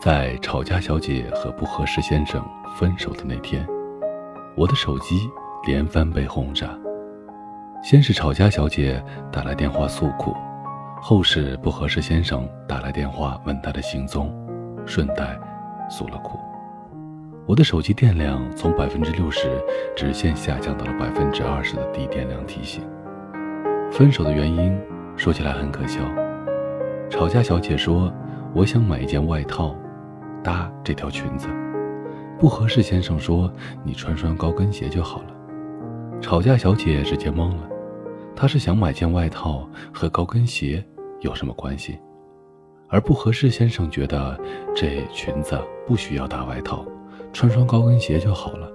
在吵架小姐和不合适先生分手的那天，我的手机连番被轰炸。先是吵架小姐打来电话诉苦，后是不合适先生打来电话问她的行踪，顺带诉了苦。我的手机电量从百分之六十直线下降到了百分之二十的低电量提醒。分手的原因说起来很可笑，吵架小姐说：“我想买一件外套。”搭这条裙子，不合适。先生说：“你穿双高跟鞋就好了。”吵架小姐直接懵了，她是想买件外套，和高跟鞋有什么关系？而不合适。先生觉得这裙子不需要搭外套，穿双高跟鞋就好了。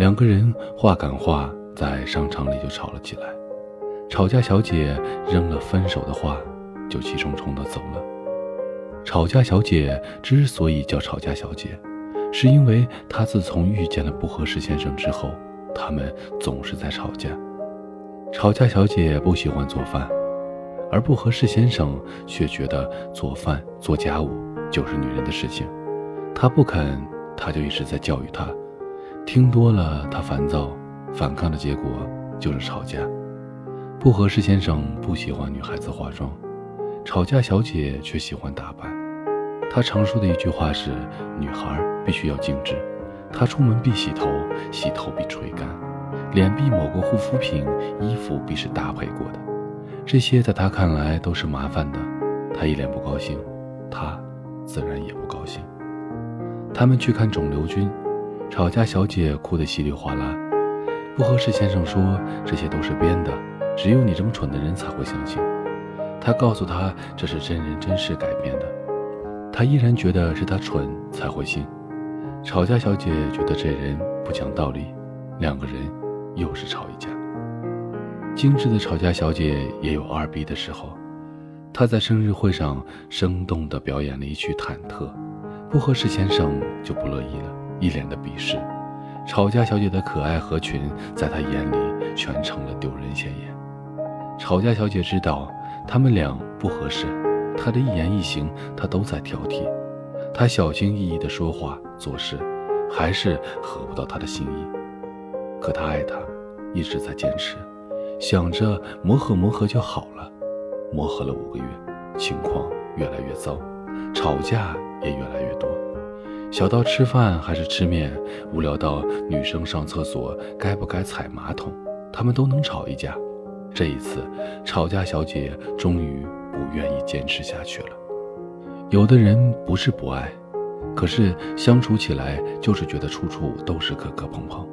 两个人话赶话，在商场里就吵了起来。吵架小姐扔了分手的话，就气冲冲地走了。吵架小姐之所以叫吵架小姐，是因为她自从遇见了不合适先生之后，他们总是在吵架。吵架小姐不喜欢做饭，而不合适先生却觉得做饭做家务就是女人的事情。他不肯，他就一直在教育她。听多了，她烦躁，反抗的结果就是吵架。不合适先生不喜欢女孩子化妆。吵架小姐却喜欢打扮，她常说的一句话是：“女孩必须要精致，她出门必洗头，洗头必吹干，脸必抹过护肤品，衣服必是搭配过的。”这些在她看来都是麻烦的，她一脸不高兴，她自然也不高兴。他们去看肿瘤君，吵架小姐哭得稀里哗啦，不合适先生说这些都是编的，只有你这么蠢的人才会相信。他告诉他这是真人真事改编的，他依然觉得是他蠢才会信。吵架小姐觉得这人不讲道理，两个人又是吵一架。精致的吵架小姐也有二逼的时候，她在生日会上生动地表演了一曲忐忑，不合适先生就不乐意了，一脸的鄙视。吵架小姐的可爱合群，在他眼里全成了丢人现眼。吵架小姐知道。他们俩不合适，他的一言一行，他都在挑剔。他小心翼翼的说话做事，还是合不到他的心意。可他爱他，一直在坚持，想着磨合磨合就好了。磨合了五个月，情况越来越糟，吵架也越来越多。小到吃饭还是吃面，无聊到女生上厕所该不该踩马桶，他们都能吵一架。这一次，吵架小姐终于不愿意坚持下去了。有的人不是不爱，可是相处起来就是觉得处处都是磕磕碰碰。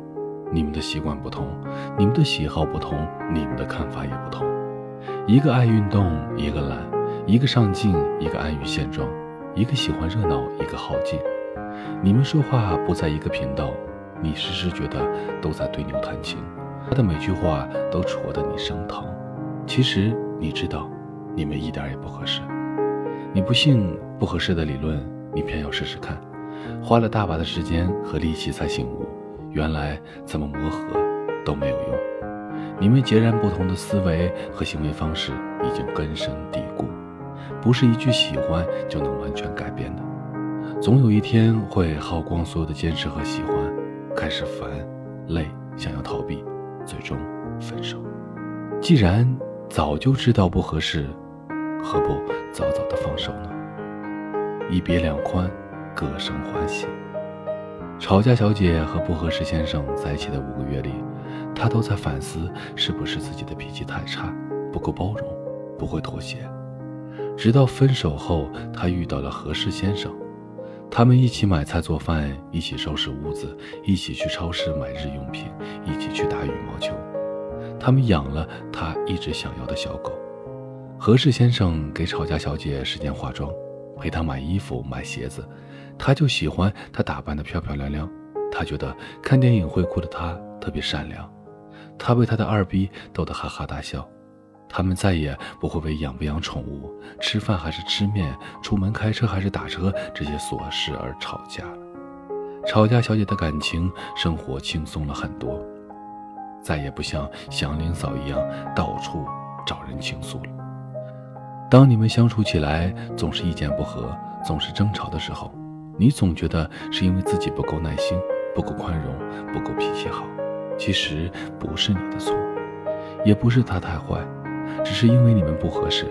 你们的习惯不同，你们的喜好不同，你们的看法也不同。一个爱运动，一个懒；一个上进，一个安于现状；一个喜欢热闹，一个好静。你们说话不在一个频道，你时时觉得都在对牛弹琴。他的每句话都戳得你生疼，其实你知道，你们一点也不合适。你不信不合适的理论，你偏要试试看，花了大把的时间和力气才醒悟，原来怎么磨合都没有用。你们截然不同的思维和行为方式已经根深蒂固，不是一句喜欢就能完全改变的。总有一天会耗光所有的坚持和喜欢，开始烦、累，想要逃避。最终分手。既然早就知道不合适，何不早早的放手呢？一别两宽，各生欢喜。吵架小姐和不合适先生在一起的五个月里，她都在反思是不是自己的脾气太差，不够包容，不会妥协。直到分手后，她遇到了合适先生。他们一起买菜做饭，一起收拾屋子，一起去超市买日用品，一起去打羽毛球。他们养了他一直想要的小狗。何氏先生给吵架小姐时间化妆，陪她买衣服、买鞋子，他就喜欢她打扮的漂漂亮亮。他觉得看电影会哭的她特别善良，他被他的二逼逗得哈哈大笑。他们再也不会为养不养宠物、吃饭还是吃面、出门开车还是打车这些琐事而吵架了。吵架小姐的感情生活轻松了很多，再也不像祥林嫂一样到处找人倾诉了。当你们相处起来总是意见不合，总是争吵的时候，你总觉得是因为自己不够耐心、不够宽容、不够脾气好。其实不是你的错，也不是他太坏，只是因为你们不合适。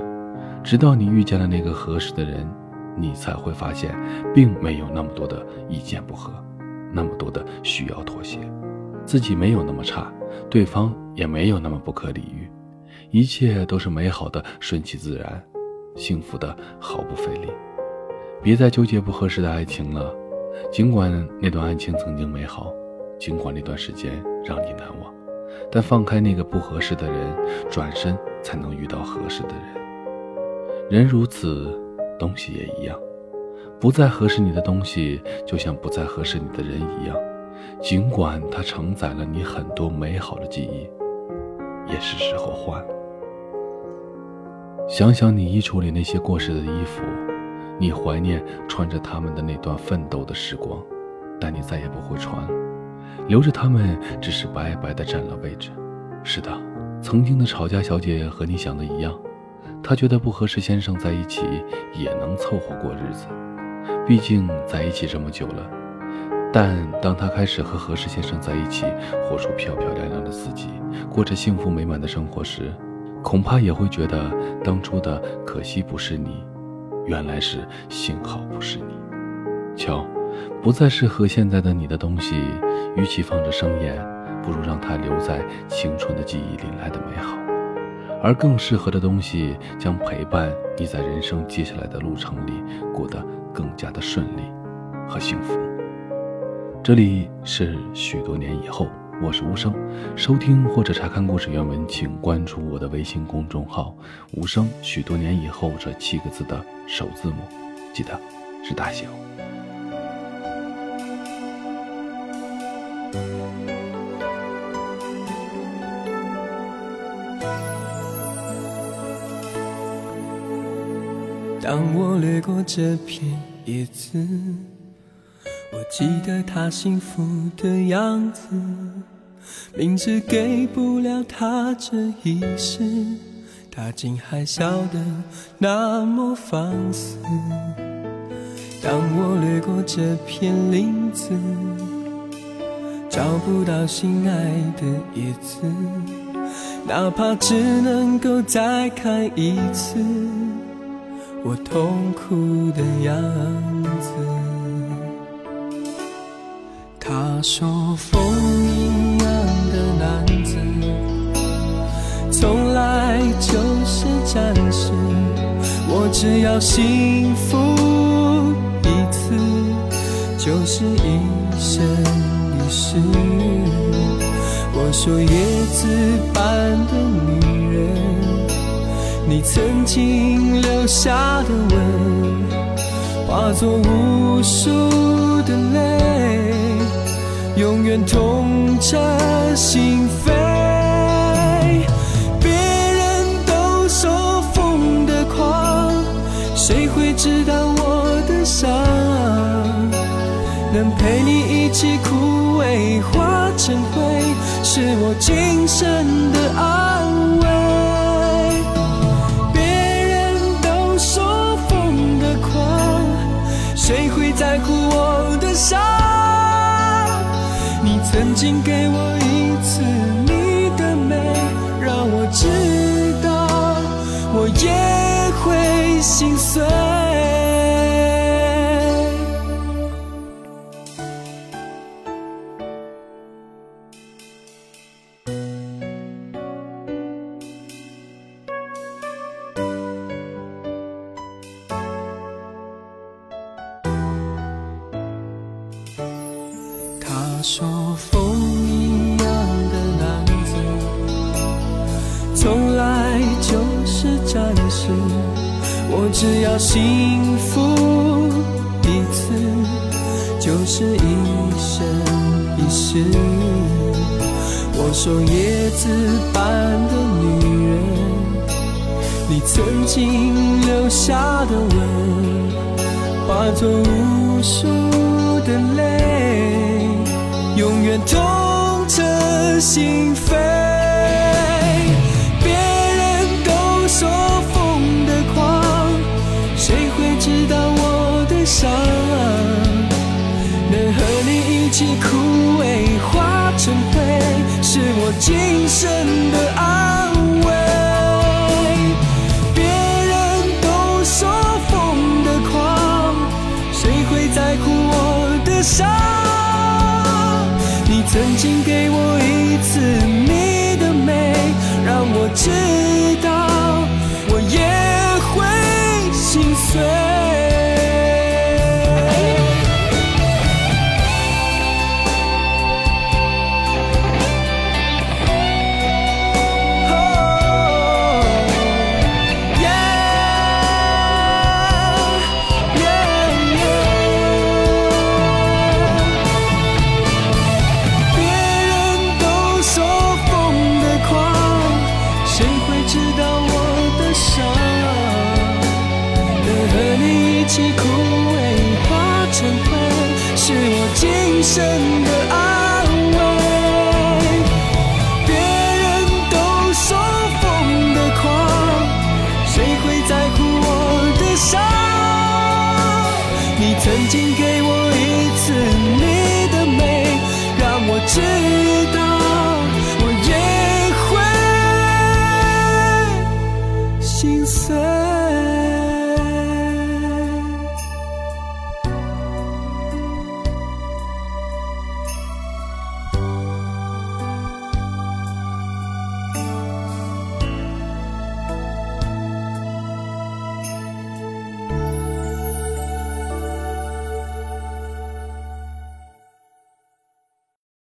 直到你遇见了那个合适的人，你才会发现，并没有那么多的意见不合，那么多的需要妥协。自己没有那么差，对方也没有那么不可理喻，一切都是美好的，顺其自然，幸福的毫不费力。别再纠结不合适的爱情了，尽管那段爱情曾经美好。尽管那段时间让你难忘，但放开那个不合适的人，转身才能遇到合适的人。人如此，东西也一样。不再合适你的东西，就像不再合适你的人一样。尽管它承载了你很多美好的记忆，也是时候换了。想想你衣橱里那些过时的衣服，你怀念穿着它们的那段奋斗的时光，但你再也不会穿。留着他们，只是白白的占了位置。是的，曾经的吵架小姐和你想的一样，她觉得不合适先生在一起也能凑合过日子，毕竟在一起这么久了。但当她开始和合适先生在一起，活出漂漂亮亮的自己，过着幸福美满的生活时，恐怕也会觉得当初的可惜不是你，原来是幸好不是你。瞧。不再适合现在的你的东西，与其放着生厌，不如让它留在青春的记忆里来的美好。而更适合的东西，将陪伴你在人生接下来的路程里过得更加的顺利和幸福。这里是许多年以后，我是无声。收听或者查看故事原文，请关注我的微信公众号“无声”。许多年以后这七个字的首字母，记得是大写。当我掠过这片叶子，我记得他幸福的样子，明知给不了他这一世，他竟还笑得那么放肆。当我掠过这片林子，找不到心爱的叶子，哪怕只能够再看一次。我痛苦的样子。他说，风一样的男子，从来就是战士。我只要幸福一次，就是一生是。我说，叶子般的女人。你曾经留下的吻，化作无数的泪，永远痛彻心扉。别人都说疯的狂，谁会知道我的伤？能陪你一起枯萎化成灰，是我今生的安慰。别人都说疯的狂谁会在乎我的伤？你曾经给我他说：“风一样的男子，从来就是战士。我只要幸福一次，就是一生一世。”我说：“叶子般的女人，你曾经留下的吻，化作无数的泪。”永远痛彻心扉，别人都说风的狂，谁会知道我的伤？能和你一起枯萎化成灰，是我今生的爱。一次你的美让我知道我也会心碎。